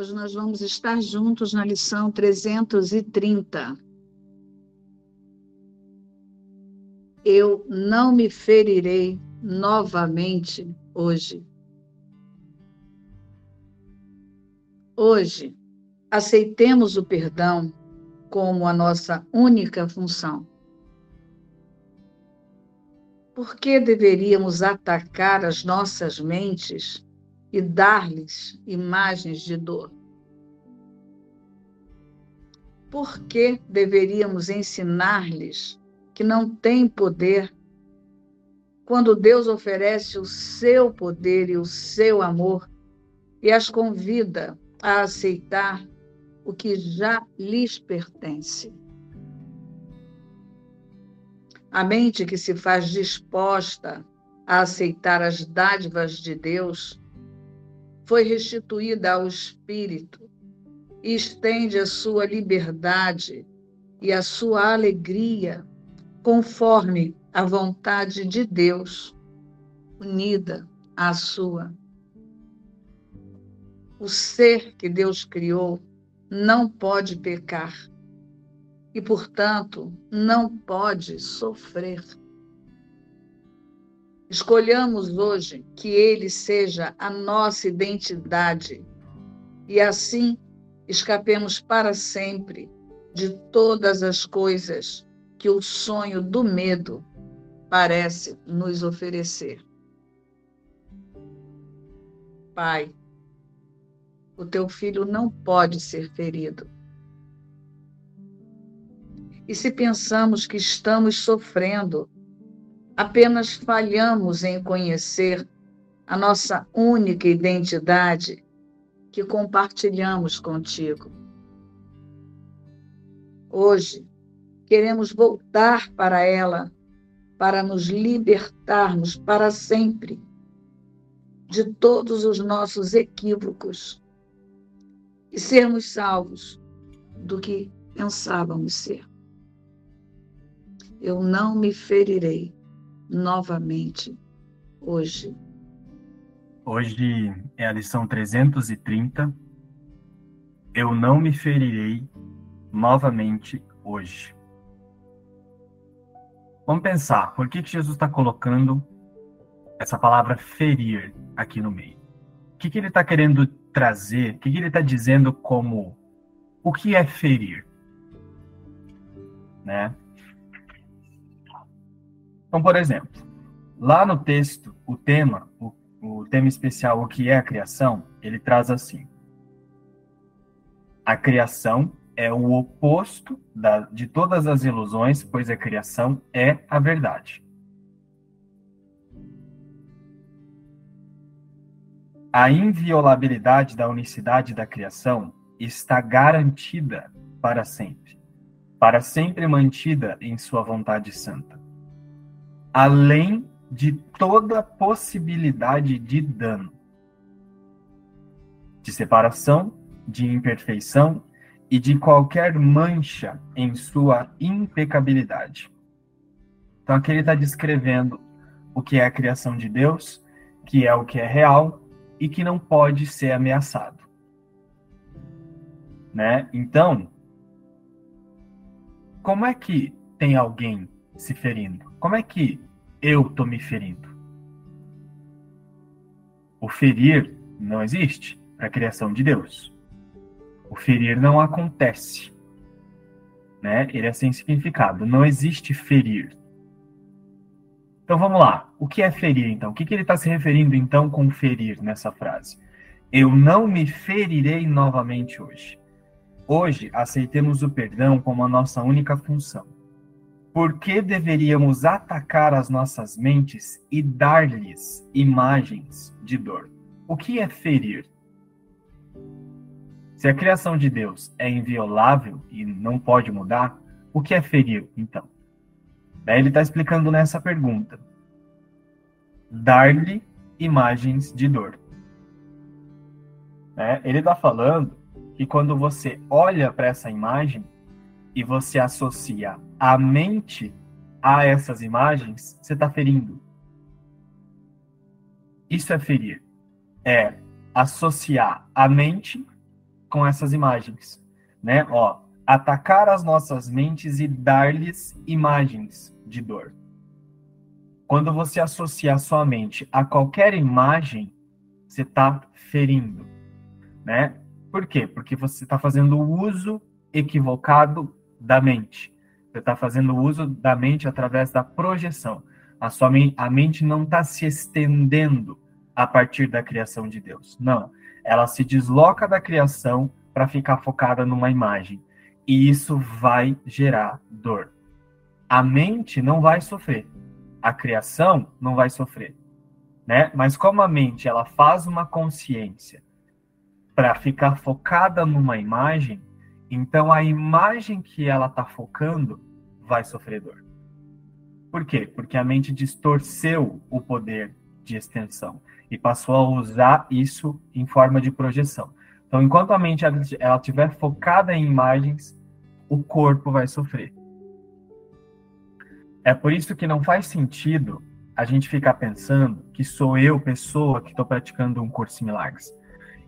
Hoje nós vamos estar juntos na lição 330. Eu não me ferirei novamente hoje. Hoje, aceitemos o perdão como a nossa única função. Por que deveríamos atacar as nossas mentes e dar-lhes imagens de dor? Por que deveríamos ensinar-lhes que não têm poder quando Deus oferece o seu poder e o seu amor e as convida a aceitar o que já lhes pertence? A mente que se faz disposta a aceitar as dádivas de Deus foi restituída ao Espírito e estende a sua liberdade e a sua alegria conforme a vontade de Deus, unida à sua. O ser que Deus criou não pode pecar e, portanto, não pode sofrer. Escolhamos hoje que ele seja a nossa identidade e assim escapemos para sempre de todas as coisas que o sonho do medo parece nos oferecer. Pai, o teu filho não pode ser ferido e se pensamos que estamos sofrendo, apenas falhamos em conhecer a nossa única identidade que compartilhamos contigo. Hoje, queremos voltar para ela para nos libertarmos para sempre de todos os nossos equívocos e sermos salvos do que pensávamos ser eu não me ferirei novamente hoje. Hoje é a lição 330. Eu não me ferirei novamente hoje. Vamos pensar, por que, que Jesus está colocando essa palavra ferir aqui no meio? O que, que ele está querendo trazer? O que, que ele está dizendo como o que é ferir? Né? Então, por exemplo, lá no texto, o tema, o, o tema especial, o que é a criação, ele traz assim: a criação é o oposto da, de todas as ilusões, pois a criação é a verdade. A inviolabilidade da unicidade da criação está garantida para sempre, para sempre mantida em sua vontade santa além de toda possibilidade de dano, de separação, de imperfeição e de qualquer mancha em sua impecabilidade. Então aqui ele está descrevendo o que é a criação de Deus, que é o que é real e que não pode ser ameaçado. Né? Então, como é que tem alguém se ferindo? Como é que eu tô me ferindo? O ferir não existe para a criação de Deus. O ferir não acontece. Né? Ele é sem significado. Não existe ferir. Então vamos lá. O que é ferir, então? O que, que ele está se referindo, então, com ferir nessa frase? Eu não me ferirei novamente hoje. Hoje, aceitemos o perdão como a nossa única função. Por que deveríamos atacar as nossas mentes e dar-lhes imagens de dor? O que é ferir? Se a criação de Deus é inviolável e não pode mudar, o que é ferir, então? Daí ele está explicando nessa pergunta. Dar-lhe imagens de dor. É, ele está falando que quando você olha para essa imagem, e você associa a mente a essas imagens, você está ferindo. Isso é ferir. É associar a mente com essas imagens, né? Ó, atacar as nossas mentes e dar-lhes imagens de dor. Quando você associa a sua mente a qualquer imagem, você está ferindo, né? Por quê? Porque você está fazendo uso equivocado da mente. Você está fazendo uso da mente através da projeção. A sua mente, a mente não está se estendendo a partir da criação de Deus. Não. Ela se desloca da criação para ficar focada numa imagem. E isso vai gerar dor. A mente não vai sofrer. A criação não vai sofrer. Né? Mas como a mente ela faz uma consciência para ficar focada numa imagem, então a imagem que ela está focando vai sofrer dor. Por quê? Porque a mente distorceu o poder de extensão e passou a usar isso em forma de projeção. Então, enquanto a mente ela estiver focada em imagens, o corpo vai sofrer. É por isso que não faz sentido a gente ficar pensando que sou eu, pessoa, que estou praticando um curso em milagres.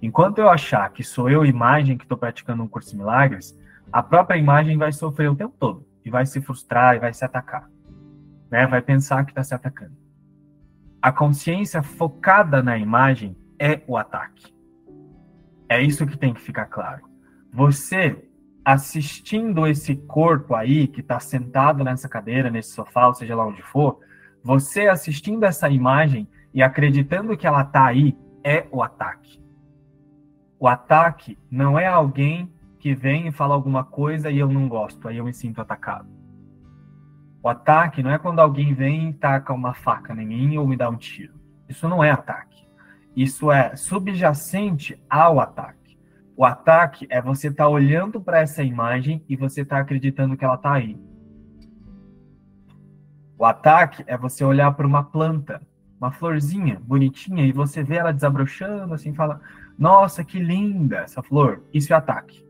Enquanto eu achar que sou eu, imagem, que estou praticando um curso em milagres, a própria imagem vai sofrer o tempo todo e vai se frustrar e vai se atacar. Né? Vai pensar que está se atacando. A consciência focada na imagem é o ataque. É isso que tem que ficar claro. Você assistindo esse corpo aí que está sentado nessa cadeira, nesse sofá, ou seja lá onde for, você assistindo essa imagem e acreditando que ela está aí é o ataque. O ataque não é alguém que vem e fala alguma coisa e eu não gosto, aí eu me sinto atacado. O ataque não é quando alguém vem e taca uma faca em mim ou me dá um tiro. Isso não é ataque. Isso é subjacente ao ataque. O ataque é você estar tá olhando para essa imagem e você estar tá acreditando que ela está aí. O ataque é você olhar para uma planta, uma florzinha bonitinha, e você vê ela desabrochando, assim, fala: nossa, que linda essa flor. Isso é ataque.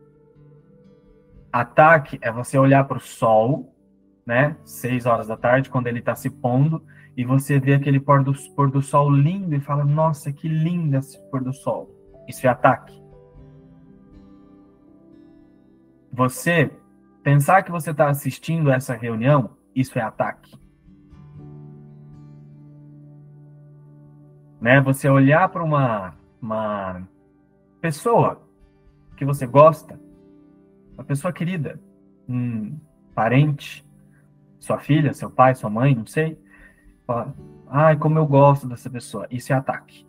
Ataque é você olhar para o sol, né? Seis horas da tarde, quando ele está se pondo, e você vê aquele pôr do, pôr do sol lindo e fala: Nossa, que linda esse pôr do sol. Isso é ataque. Você pensar que você está assistindo essa reunião, isso é ataque. Né? Você olhar para uma, uma pessoa que você gosta, uma pessoa querida, um parente, sua filha, seu pai, sua mãe, não sei, fala, ai, como eu gosto dessa pessoa. Isso é ataque.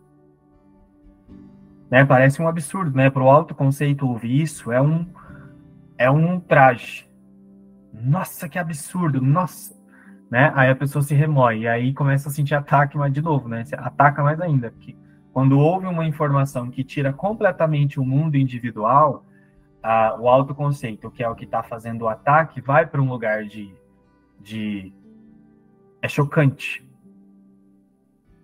Né? Parece um absurdo, né? Para o autoconceito ouvir isso é um é um traje. Nossa, que absurdo, nossa. Né? Aí a pessoa se remói, e aí começa a sentir ataque, mas de novo, né? Você ataca mais ainda, porque quando houve uma informação que tira completamente o mundo individual, a, o autoconceito, que é o que está fazendo o ataque, vai para um lugar de, de. É chocante.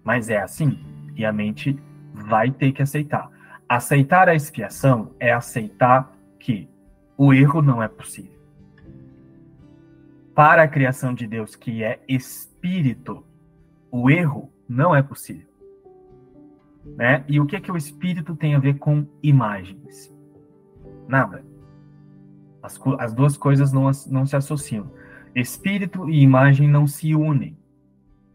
Mas é assim. E a mente vai ter que aceitar. Aceitar a expiação é aceitar que o erro não é possível. Para a criação de Deus, que é espírito, o erro não é possível. Né? E o que é que o espírito tem a ver com imagens? Nada. As, as duas coisas não, não se associam. Espírito e imagem não se unem.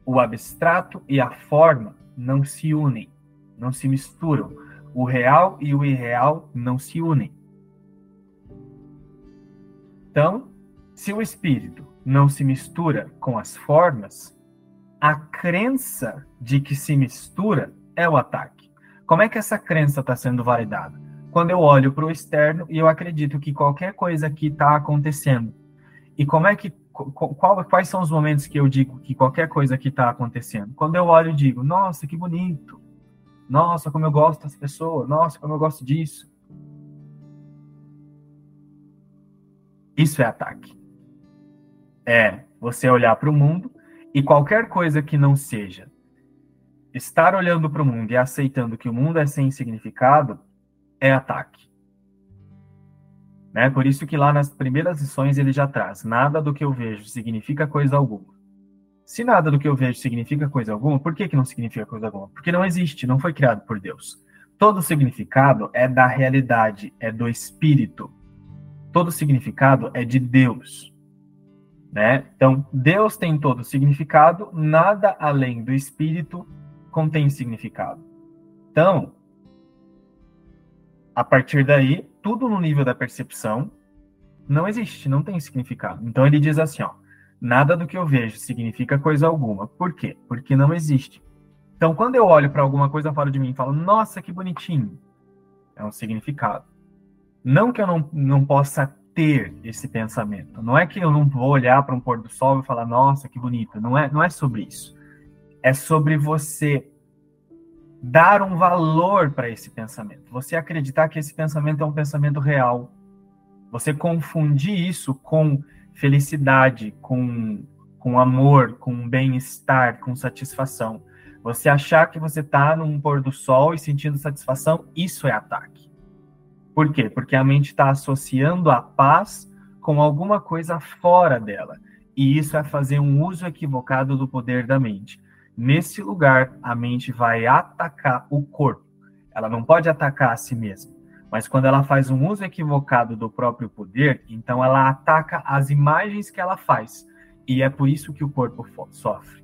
O abstrato e a forma não se unem, não se misturam. O real e o irreal não se unem. Então, se o espírito não se mistura com as formas, a crença de que se mistura é o ataque. Como é que essa crença está sendo validada? Quando eu olho para o externo e eu acredito que qualquer coisa aqui está acontecendo. E como é que qual, quais são os momentos que eu digo que qualquer coisa aqui está acontecendo? Quando eu olho e digo, nossa, que bonito. Nossa, como eu gosto dessa pessoa. Nossa, como eu gosto disso. Isso é ataque. É você olhar para o mundo e qualquer coisa que não seja estar olhando para o mundo e aceitando que o mundo é sem significado é ataque. Né? Por isso que lá nas primeiras lições ele já traz: nada do que eu vejo significa coisa alguma. Se nada do que eu vejo significa coisa alguma, por que, que não significa coisa alguma? Porque não existe, não foi criado por Deus. todo significado é da realidade, é do espírito. Todo significado é de Deus. Né? Então, Deus tem todo significado, nada além do espírito contém significado. Então, a partir daí, tudo no nível da percepção não existe, não tem significado. Então ele diz assim, ó, nada do que eu vejo significa coisa alguma. Por quê? Porque não existe. Então quando eu olho para alguma coisa fora de mim e falo, nossa, que bonitinho, é um significado. Não que eu não, não possa ter esse pensamento. Não é que eu não vou olhar para um pôr do sol e falar, nossa, que bonito. Não é, não é sobre isso. É sobre você dar um valor para esse pensamento. Você acreditar que esse pensamento é um pensamento real. Você confundir isso com felicidade, com, com amor, com bem-estar, com satisfação. Você achar que você está num pôr do sol e sentindo satisfação, isso é ataque. Por quê? Porque a mente está associando a paz com alguma coisa fora dela. E isso é fazer um uso equivocado do poder da mente. Nesse lugar, a mente vai atacar o corpo. Ela não pode atacar a si mesma. Mas quando ela faz um uso equivocado do próprio poder, então ela ataca as imagens que ela faz. E é por isso que o corpo sofre.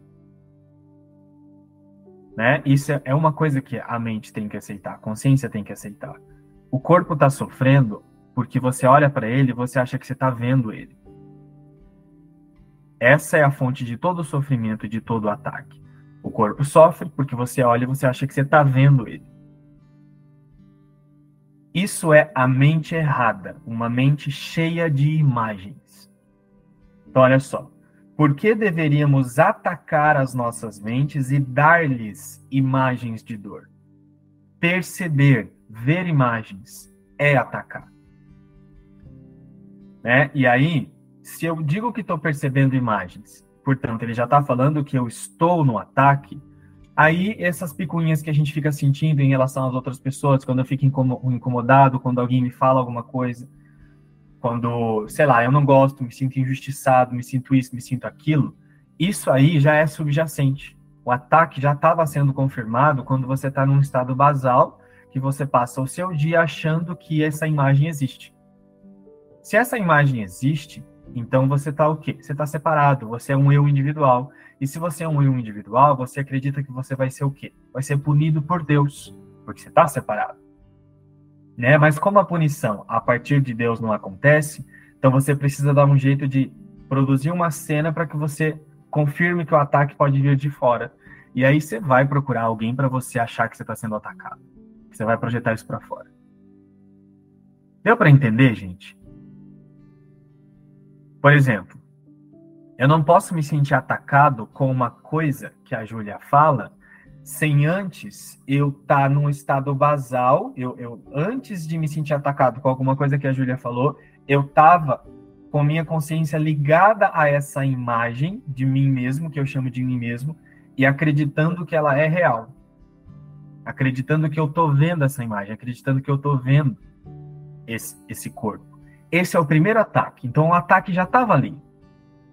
Né? Isso é uma coisa que a mente tem que aceitar, a consciência tem que aceitar. O corpo está sofrendo porque você olha para ele e você acha que você está vendo ele. Essa é a fonte de todo sofrimento e de todo ataque. O corpo sofre porque você olha e você acha que você está vendo ele. Isso é a mente errada, uma mente cheia de imagens. Então, olha só. Por que deveríamos atacar as nossas mentes e dar-lhes imagens de dor? Perceber, ver imagens, é atacar. Né? E aí, se eu digo que estou percebendo imagens portanto, ele já está falando que eu estou no ataque, aí essas picuinhas que a gente fica sentindo em relação às outras pessoas, quando eu fico incomodado, quando alguém me fala alguma coisa, quando, sei lá, eu não gosto, me sinto injustiçado, me sinto isso, me sinto aquilo, isso aí já é subjacente. O ataque já estava sendo confirmado quando você está num estado basal, que você passa o seu dia achando que essa imagem existe. Se essa imagem existe, então você está o quê? Você está separado, você é um eu individual. E se você é um eu individual, você acredita que você vai ser o quê? Vai ser punido por Deus, porque você está separado. Né? Mas como a punição a partir de Deus não acontece, então você precisa dar um jeito de produzir uma cena para que você confirme que o ataque pode vir de fora. E aí você vai procurar alguém para você achar que você está sendo atacado. Você vai projetar isso para fora. Deu para entender, gente? Por exemplo, eu não posso me sentir atacado com uma coisa que a Júlia fala sem antes eu estar tá num estado basal. Eu, eu, antes de me sentir atacado com alguma coisa que a Júlia falou, eu estava com minha consciência ligada a essa imagem de mim mesmo, que eu chamo de mim mesmo, e acreditando que ela é real. Acreditando que eu estou vendo essa imagem, acreditando que eu estou vendo esse, esse corpo. Esse é o primeiro ataque. Então o ataque já estava ali.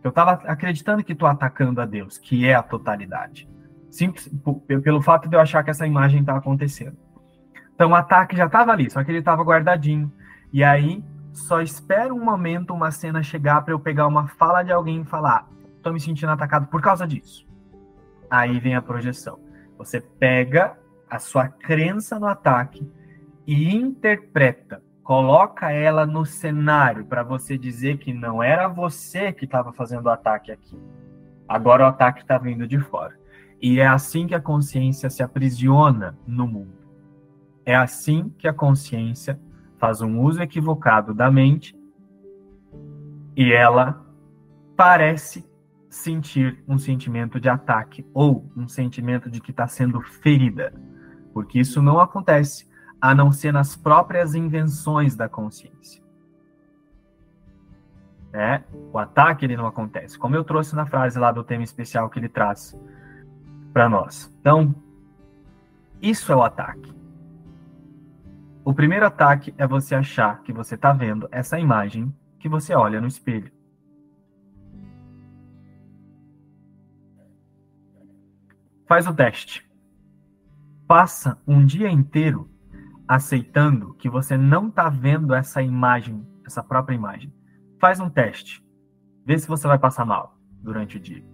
Eu estava acreditando que estou atacando a Deus, que é a totalidade. Simples, pelo fato de eu achar que essa imagem está acontecendo. Então o ataque já estava ali, só que ele estava guardadinho. E aí só espero um momento, uma cena chegar para eu pegar uma fala de alguém e falar: estou me sentindo atacado por causa disso. Aí vem a projeção. Você pega a sua crença no ataque e interpreta coloca ela no cenário para você dizer que não era você que estava fazendo o ataque aqui. Agora o ataque está vindo de fora. E é assim que a consciência se aprisiona no mundo. É assim que a consciência faz um uso equivocado da mente e ela parece sentir um sentimento de ataque ou um sentimento de que está sendo ferida, porque isso não acontece a não ser nas próprias invenções da consciência. É, o ataque ele não acontece, como eu trouxe na frase lá do tema especial que ele traz para nós. Então, isso é o ataque. O primeiro ataque é você achar que você está vendo essa imagem que você olha no espelho. Faz o teste. Passa um dia inteiro aceitando que você não está vendo essa imagem, essa própria imagem. Faz um teste. Vê se você vai passar mal durante o dia.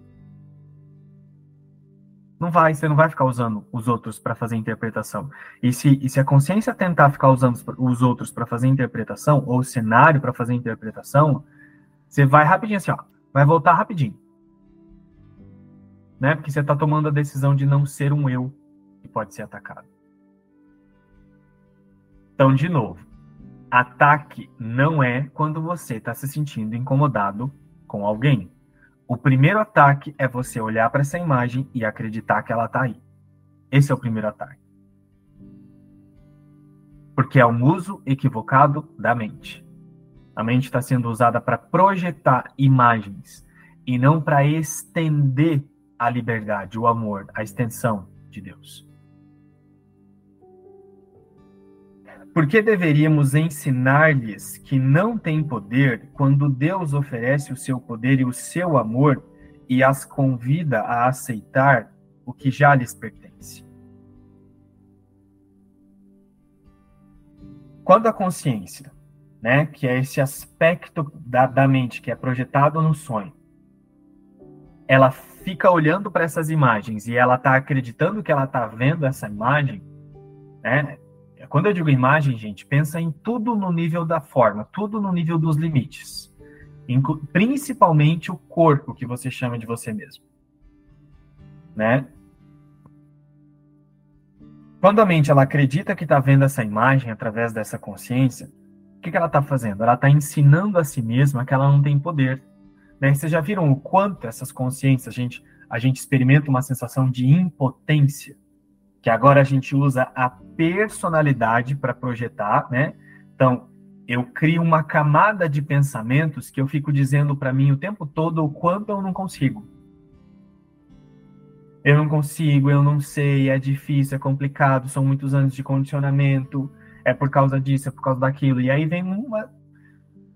Não vai, você não vai ficar usando os outros para fazer interpretação. E se, e se a consciência tentar ficar usando os outros para fazer interpretação, ou o cenário para fazer interpretação, você vai rapidinho assim, ó, vai voltar rapidinho. Né? Porque você está tomando a decisão de não ser um eu que pode ser atacado. Então, de novo, ataque não é quando você está se sentindo incomodado com alguém. O primeiro ataque é você olhar para essa imagem e acreditar que ela está aí. Esse é o primeiro ataque. Porque é um uso equivocado da mente. A mente está sendo usada para projetar imagens e não para estender a liberdade, o amor, a extensão de Deus. Por que deveríamos ensinar-lhes que não têm poder quando Deus oferece o seu poder e o seu amor e as convida a aceitar o que já lhes pertence? Quando a consciência, né, que é esse aspecto da, da mente que é projetado no sonho, ela fica olhando para essas imagens e ela está acreditando que ela está vendo essa imagem, né? Quando eu digo imagem, gente, pensa em tudo no nível da forma, tudo no nível dos limites. Principalmente o corpo que você chama de você mesmo. Né? Quando a mente ela acredita que está vendo essa imagem através dessa consciência, o que, que ela está fazendo? Ela está ensinando a si mesma que ela não tem poder. Né? Vocês já viram o quanto essas consciências, a gente, a gente experimenta uma sensação de impotência que agora a gente usa a personalidade para projetar, né? Então, eu crio uma camada de pensamentos que eu fico dizendo para mim o tempo todo o quanto eu não consigo. Eu não consigo, eu não sei, é difícil, é complicado, são muitos anos de condicionamento, é por causa disso, é por causa daquilo. E aí vem uma,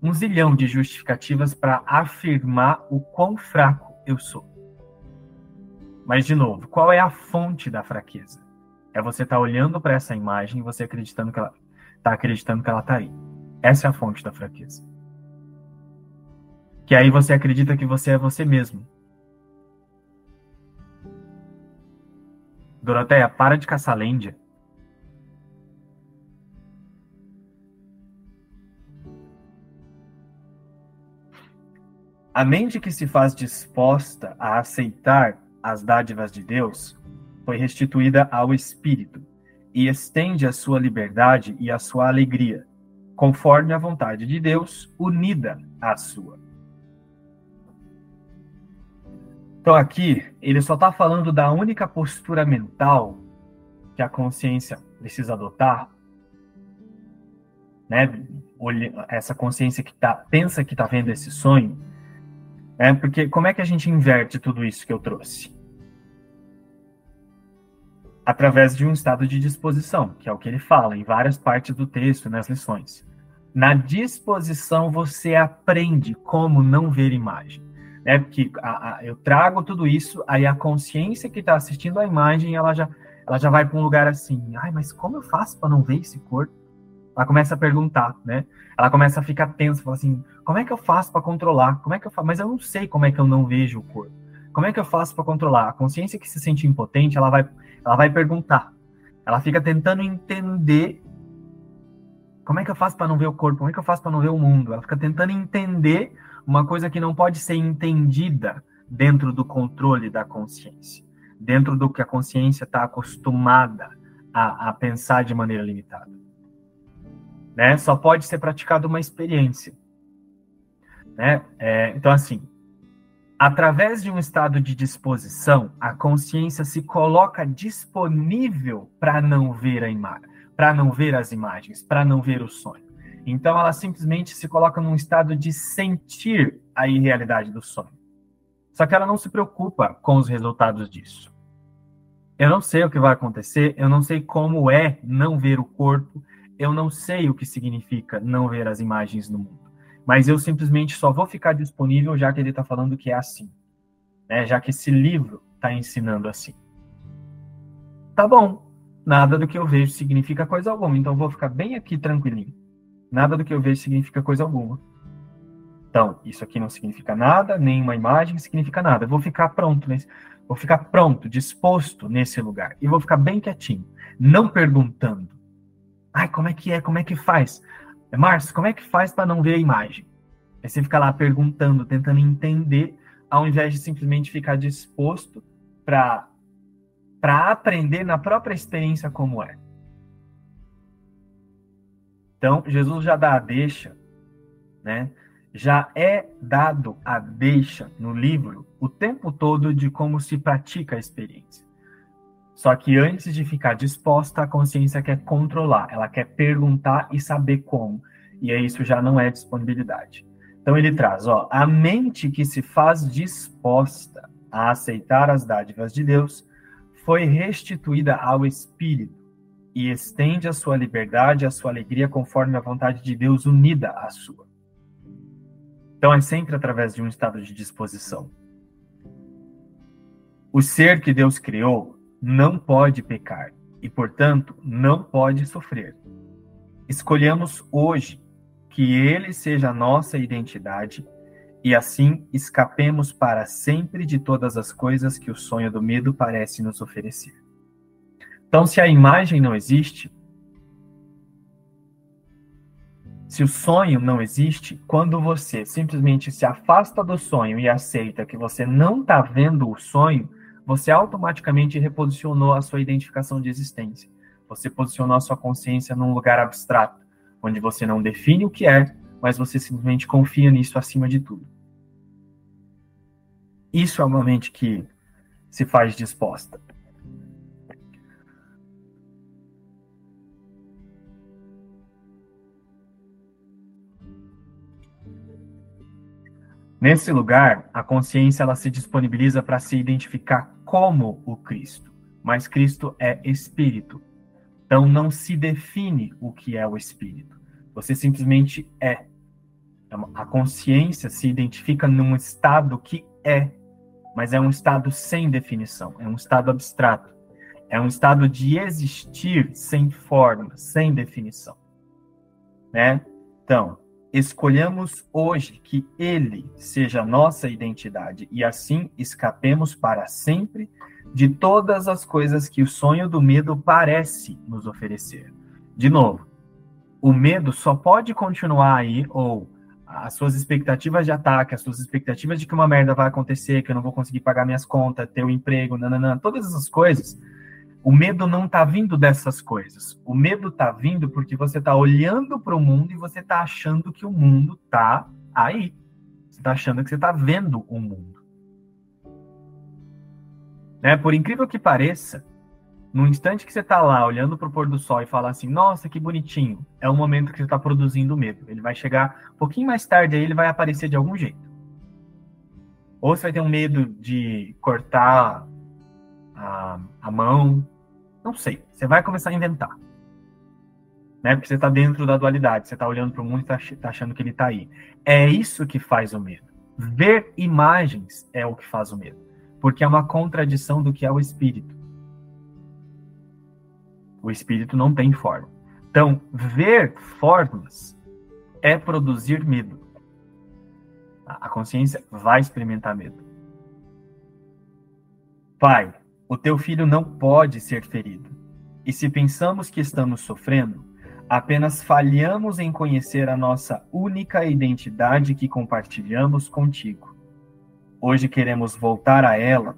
um zilhão de justificativas para afirmar o quão fraco eu sou. Mas, de novo, qual é a fonte da fraqueza? É você estar tá olhando para essa imagem e você acreditando que ela está acreditando que ela está aí. Essa é a fonte da fraqueza. Que aí você acredita que você é você mesmo. Doroteia, para de caçar lêndia. A mente que se faz disposta a aceitar as dádivas de Deus foi restituída ao espírito e estende a sua liberdade e a sua alegria, conforme a vontade de Deus, unida à sua. Então aqui ele só está falando da única postura mental que a consciência precisa adotar, né? Essa consciência que tá, pensa que está vendo esse sonho, né? Porque como é que a gente inverte tudo isso que eu trouxe? Através de um estado de disposição, que é o que ele fala em várias partes do texto, nas lições. Na disposição, você aprende como não ver imagem. Né? Porque a, a, eu trago tudo isso, aí a consciência que está assistindo a imagem, ela já, ela já vai para um lugar assim, ai, mas como eu faço para não ver esse corpo? Ela começa a perguntar, né? Ela começa a ficar tensa, fala assim, como é que eu faço para controlar? Como é que eu faço? Mas eu não sei como é que eu não vejo o corpo. Como é que eu faço para controlar? A consciência que se sente impotente, ela vai, ela vai perguntar. Ela fica tentando entender como é que eu faço para não ver o corpo? Como é que eu faço para não ver o mundo? Ela fica tentando entender uma coisa que não pode ser entendida dentro do controle da consciência, dentro do que a consciência está acostumada a, a, pensar de maneira limitada. Né? Só pode ser praticada uma experiência. Né? É, então, assim, Através de um estado de disposição, a consciência se coloca disponível para não ver a imagem, para não ver as imagens, para não ver o sonho. Então ela simplesmente se coloca num estado de sentir a irrealidade do sonho. Só que ela não se preocupa com os resultados disso. Eu não sei o que vai acontecer, eu não sei como é não ver o corpo, eu não sei o que significa não ver as imagens no mundo mas eu simplesmente só vou ficar disponível já que ele está falando que é assim, né? já que esse livro está ensinando assim. Tá bom, nada do que eu vejo significa coisa alguma. Então, vou ficar bem aqui tranquilinho. Nada do que eu vejo significa coisa alguma. Então, isso aqui não significa nada, nenhuma imagem significa nada. Eu vou ficar pronto, nesse, vou ficar pronto, disposto nesse lugar. E vou ficar bem quietinho, não perguntando. Ai, como é que é? Como é que faz? Márcio, como é que faz para não ver a imagem? Aí você fica lá perguntando, tentando entender, ao invés de simplesmente ficar disposto para para aprender na própria experiência como é. Então, Jesus já dá a deixa, né? Já é dado a deixa no livro o tempo todo de como se pratica a experiência. Só que antes de ficar disposta, a consciência quer controlar, ela quer perguntar e saber como. E aí isso já não é disponibilidade. Então ele traz, ó, a mente que se faz disposta a aceitar as dádivas de Deus foi restituída ao espírito e estende a sua liberdade, a sua alegria conforme a vontade de Deus unida à sua. Então é sempre através de um estado de disposição. O ser que Deus criou não pode pecar e, portanto, não pode sofrer. Escolhamos hoje que ele seja a nossa identidade e assim escapemos para sempre de todas as coisas que o sonho do medo parece nos oferecer. Então, se a imagem não existe, se o sonho não existe, quando você simplesmente se afasta do sonho e aceita que você não está vendo o sonho, você automaticamente reposicionou a sua identificação de existência. Você posicionou a sua consciência num lugar abstrato, onde você não define o que é, mas você simplesmente confia nisso acima de tudo. Isso é uma mente que se faz disposta. Nesse lugar, a consciência ela se disponibiliza para se identificar como o Cristo, mas Cristo é espírito. Então não se define o que é o espírito. Você simplesmente é. A consciência se identifica num estado que é, mas é um estado sem definição, é um estado abstrato. É um estado de existir sem forma, sem definição. Né? Então, escolhamos hoje que Ele seja nossa identidade e assim escapemos para sempre de todas as coisas que o sonho do medo parece nos oferecer. De novo, o medo só pode continuar aí, ou as suas expectativas de ataque, as suas expectativas de que uma merda vai acontecer, que eu não vou conseguir pagar minhas contas, ter um emprego, nananã, todas essas coisas o medo não está vindo dessas coisas. O medo está vindo porque você está olhando para o mundo e você está achando que o mundo está aí. Você está achando que você está vendo o mundo. Né? Por incrível que pareça, no instante que você está lá olhando para o pôr do sol e fala assim, nossa, que bonitinho, é o momento que você está produzindo medo. Ele vai chegar um pouquinho mais tarde aí, ele vai aparecer de algum jeito. Ou você vai ter um medo de cortar a, a mão. Não sei. Você vai começar a inventar. Né? Porque você está dentro da dualidade. Você está olhando para o mundo e está tá achando que ele está aí. É isso que faz o medo. Ver imagens é o que faz o medo. Porque é uma contradição do que é o espírito. O espírito não tem forma. Então, ver formas é produzir medo. A consciência vai experimentar medo. Pai, o teu filho não pode ser ferido. E se pensamos que estamos sofrendo, apenas falhamos em conhecer a nossa única identidade que compartilhamos contigo. Hoje queremos voltar a ela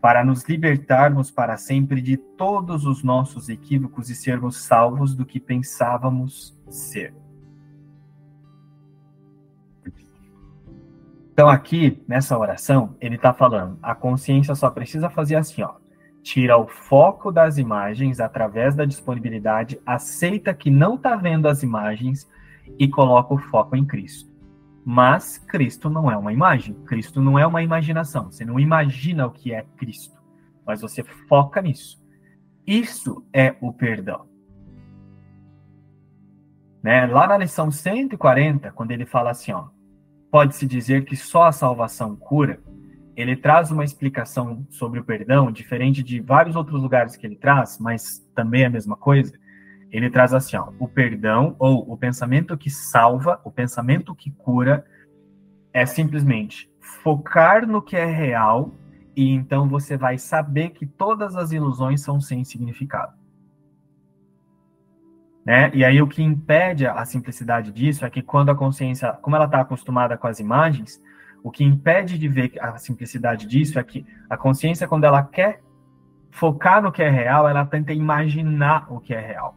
para nos libertarmos para sempre de todos os nossos equívocos e sermos salvos do que pensávamos ser. Então, aqui, nessa oração, ele está falando: a consciência só precisa fazer assim, ó tira o foco das imagens através da disponibilidade, aceita que não está vendo as imagens e coloca o foco em Cristo. Mas Cristo não é uma imagem, Cristo não é uma imaginação. Você não imagina o que é Cristo, mas você foca nisso. Isso é o perdão. Né? Lá na lição 140, quando ele fala assim, ó, pode-se dizer que só a salvação cura, ele traz uma explicação sobre o perdão, diferente de vários outros lugares que ele traz, mas também é a mesma coisa. Ele traz assim, ó, o perdão ou o pensamento que salva, o pensamento que cura, é simplesmente focar no que é real e então você vai saber que todas as ilusões são sem significado. Né? E aí o que impede a simplicidade disso é que quando a consciência, como ela está acostumada com as imagens, o que impede de ver a simplicidade disso é que a consciência, quando ela quer focar no que é real, ela tenta imaginar o que é real.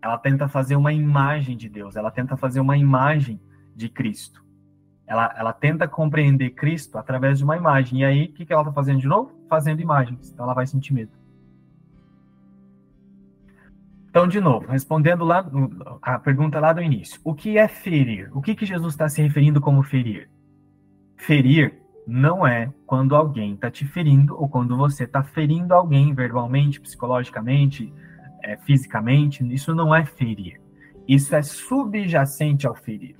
Ela tenta fazer uma imagem de Deus, ela tenta fazer uma imagem de Cristo. Ela, ela tenta compreender Cristo através de uma imagem. E aí, o que, que ela está fazendo de novo? Fazendo imagens. Então, ela vai sentir medo. Então, de novo, respondendo lá a pergunta lá do início, o que é ferir? O que, que Jesus está se referindo como ferir? Ferir não é quando alguém está te ferindo ou quando você está ferindo alguém verbalmente, psicologicamente, é, fisicamente. Isso não é ferir. Isso é subjacente ao ferir.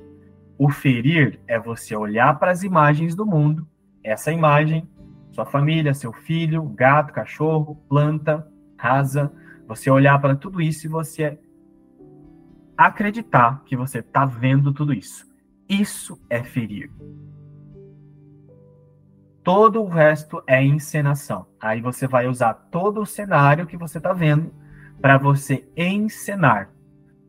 O ferir é você olhar para as imagens do mundo, essa imagem, sua família, seu filho, gato, cachorro, planta, casa você olhar para tudo isso e você acreditar que você está vendo tudo isso. Isso é ferir. Todo o resto é encenação. Aí você vai usar todo o cenário que você está vendo para você encenar.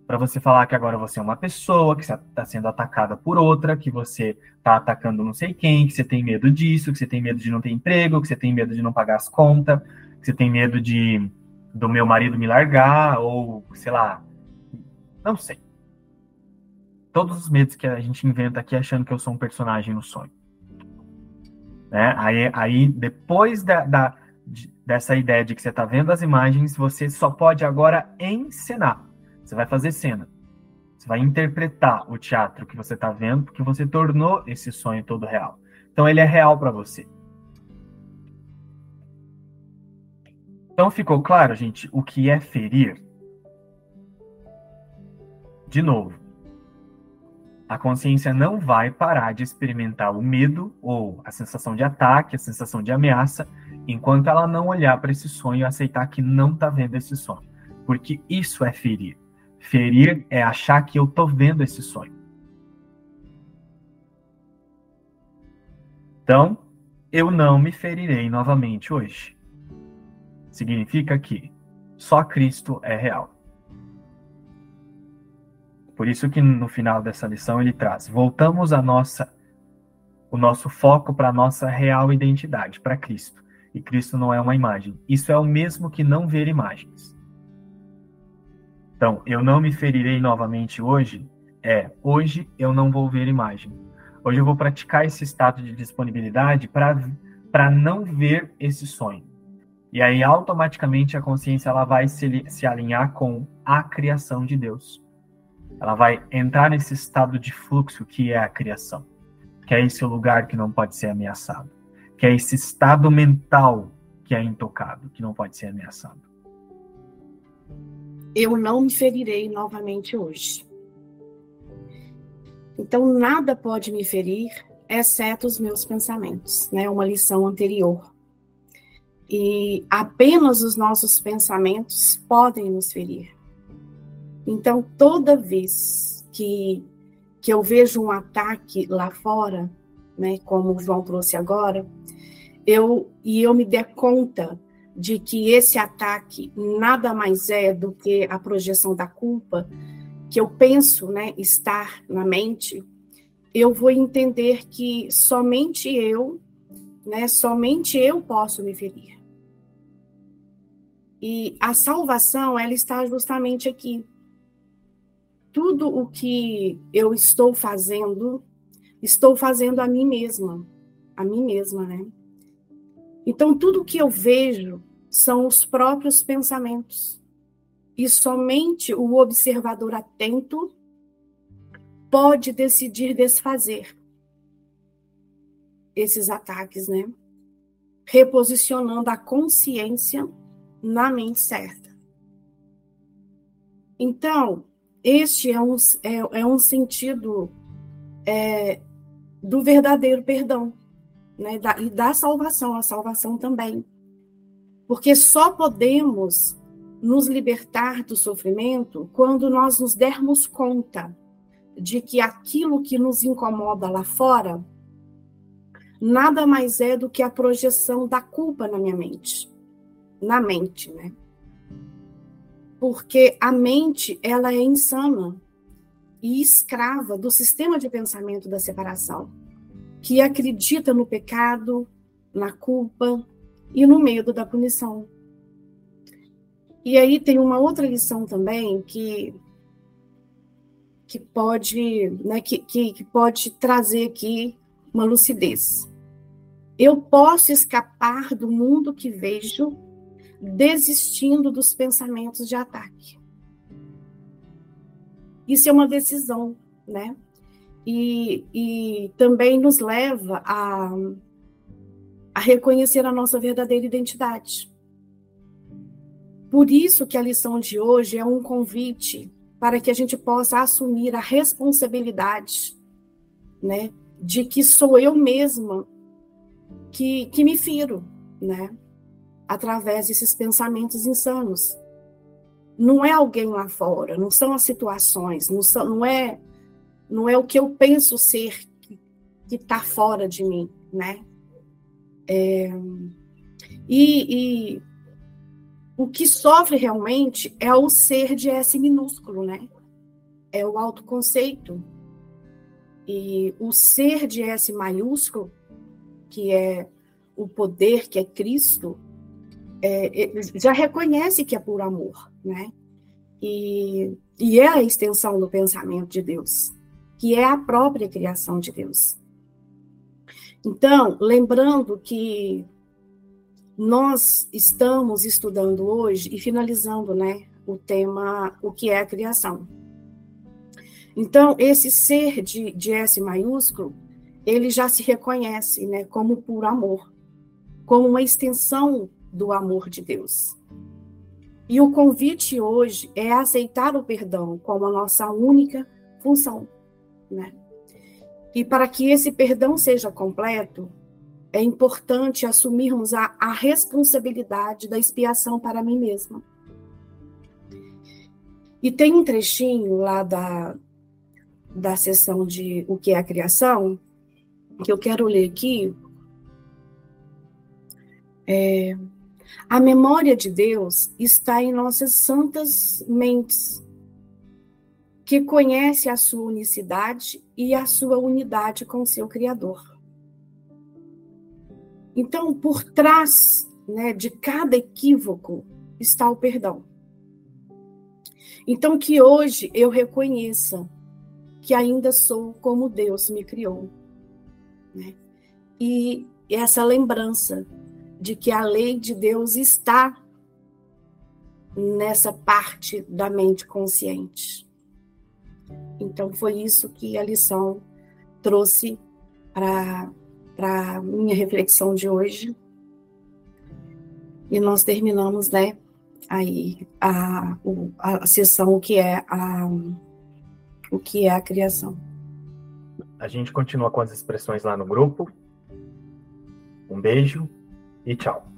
Para você falar que agora você é uma pessoa, que está sendo atacada por outra, que você está atacando não sei quem, que você tem medo disso, que você tem medo de não ter emprego, que você tem medo de não pagar as contas, que você tem medo de do meu marido me largar, ou sei lá, não sei. Todos os medos que a gente inventa aqui achando que eu sou um personagem no sonho. Né? Aí, aí depois da, da de, dessa ideia de que você está vendo as imagens, você só pode agora encenar. Você vai fazer cena. Você vai interpretar o teatro que você está vendo, porque você tornou esse sonho todo real. Então ele é real para você. Então ficou claro, gente, o que é ferir? De novo, a consciência não vai parar de experimentar o medo ou a sensação de ataque, a sensação de ameaça, enquanto ela não olhar para esse sonho e aceitar que não está vendo esse sonho. Porque isso é ferir. Ferir é achar que eu estou vendo esse sonho. Então, eu não me ferirei novamente hoje significa que só Cristo é real. Por isso que no final dessa lição ele traz: voltamos a nossa o nosso foco para a nossa real identidade, para Cristo. E Cristo não é uma imagem. Isso é o mesmo que não ver imagens. Então, eu não me ferirei novamente hoje. É, hoje eu não vou ver imagem. Hoje eu vou praticar esse estado de disponibilidade para não ver esse sonho. E aí, automaticamente, a consciência ela vai se, se alinhar com a criação de Deus. Ela vai entrar nesse estado de fluxo que é a criação, que é esse lugar que não pode ser ameaçado, que é esse estado mental que é intocado, que não pode ser ameaçado. Eu não me ferirei novamente hoje. Então, nada pode me ferir, exceto os meus pensamentos, né? Uma lição anterior e apenas os nossos pensamentos podem nos ferir. Então, toda vez que, que eu vejo um ataque lá fora, né, como o João trouxe agora, eu e eu me der conta de que esse ataque nada mais é do que a projeção da culpa que eu penso, né, estar na mente, eu vou entender que somente eu, né, somente eu posso me ferir. E a salvação, ela está justamente aqui. Tudo o que eu estou fazendo, estou fazendo a mim mesma, a mim mesma, né? Então, tudo que eu vejo são os próprios pensamentos. E somente o observador atento pode decidir desfazer esses ataques, né? Reposicionando a consciência na mente certa. Então, este é um, é, é um sentido é, do verdadeiro perdão. né, da, e da salvação, a salvação também. Porque só podemos nos libertar do sofrimento quando nós nos dermos conta de que aquilo que nos incomoda lá fora nada mais é do que a projeção da culpa na minha mente. Na mente, né? Porque a mente, ela é insana e escrava do sistema de pensamento da separação, que acredita no pecado, na culpa e no medo da punição. E aí tem uma outra lição também que que pode, né, que, que, que pode trazer aqui uma lucidez. Eu posso escapar do mundo que vejo desistindo dos pensamentos de ataque. Isso é uma decisão, né? E, e também nos leva a, a reconhecer a nossa verdadeira identidade. Por isso que a lição de hoje é um convite para que a gente possa assumir a responsabilidade, né, de que sou eu mesma que, que me firo, né, através desses pensamentos insanos. Não é alguém lá fora, não são as situações, não, são, não é não é o que eu penso ser que está fora de mim, né? É, e, e o que sofre realmente é o ser de S minúsculo, né? É o autoconceito. E o ser de S maiúsculo, que é o poder, que é Cristo, é, é, já reconhece que é por amor, né? E, e é a extensão do pensamento de Deus, que é a própria criação de Deus. Então, lembrando que nós estamos estudando hoje e finalizando, né, o tema o que é a criação. Então, esse ser de, de S maiúsculo, ele já se reconhece, né, como puro amor, como uma extensão do amor de Deus. E o convite hoje é aceitar o perdão como a nossa única função, né? E para que esse perdão seja completo, é importante assumirmos a, a responsabilidade da expiação para mim mesma. E tem um trechinho lá da, da sessão de O que é a criação, que eu quero ler aqui. É, a memória de Deus está em nossas santas mentes, que conhece a sua unicidade e a sua unidade com seu Criador. Então, por trás né, de cada equívoco está o perdão. Então, que hoje eu reconheça que ainda sou como Deus me criou. Né? E essa lembrança de que a lei de Deus está nessa parte da mente consciente. Então, foi isso que a lição trouxe para para minha reflexão de hoje. E nós terminamos, né, aí a, a sessão que é a o que é a criação. A gente continua com as expressões lá no grupo. Um beijo e tchau.